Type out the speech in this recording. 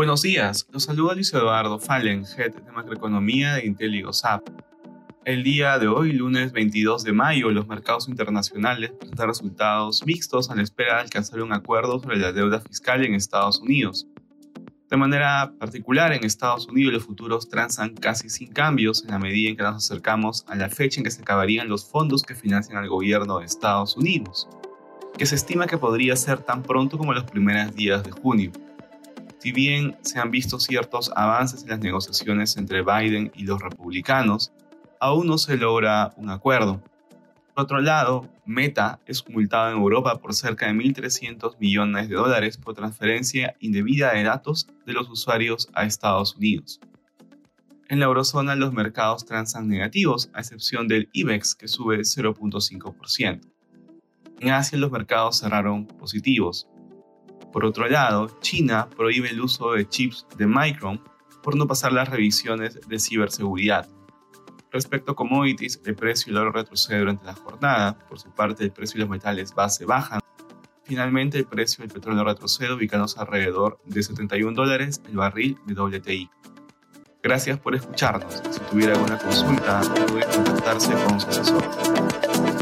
Buenos días, los saluda Luis Eduardo Fallen, Head de Macroeconomía de IntelliGoSap. El día de hoy, lunes 22 de mayo, los mercados internacionales presentan resultados mixtos a la espera de alcanzar un acuerdo sobre la deuda fiscal en Estados Unidos. De manera particular, en Estados Unidos los futuros transan casi sin cambios en la medida en que nos acercamos a la fecha en que se acabarían los fondos que financian al gobierno de Estados Unidos, que se estima que podría ser tan pronto como los primeros días de junio. Si bien se han visto ciertos avances en las negociaciones entre Biden y los republicanos, aún no se logra un acuerdo. Otro lado, Meta es multado en Europa por cerca de 1.300 millones de dólares por transferencia indebida de datos de los usuarios a Estados Unidos. En la eurozona los mercados transan negativos, a excepción del IBEX que sube 0.5%. En Asia los mercados cerraron positivos. Por otro lado, China prohíbe el uso de chips de Micron por no pasar las revisiones de ciberseguridad. Respecto a commodities, el precio del oro retrocede durante la jornada. Por su parte, el precio de los metales base bajan. Finalmente, el precio del petróleo retrocede, ubicándose alrededor de 71 dólares el barril de WTI. Gracias por escucharnos. Si tuviera alguna consulta, puede contactarse con su asesor.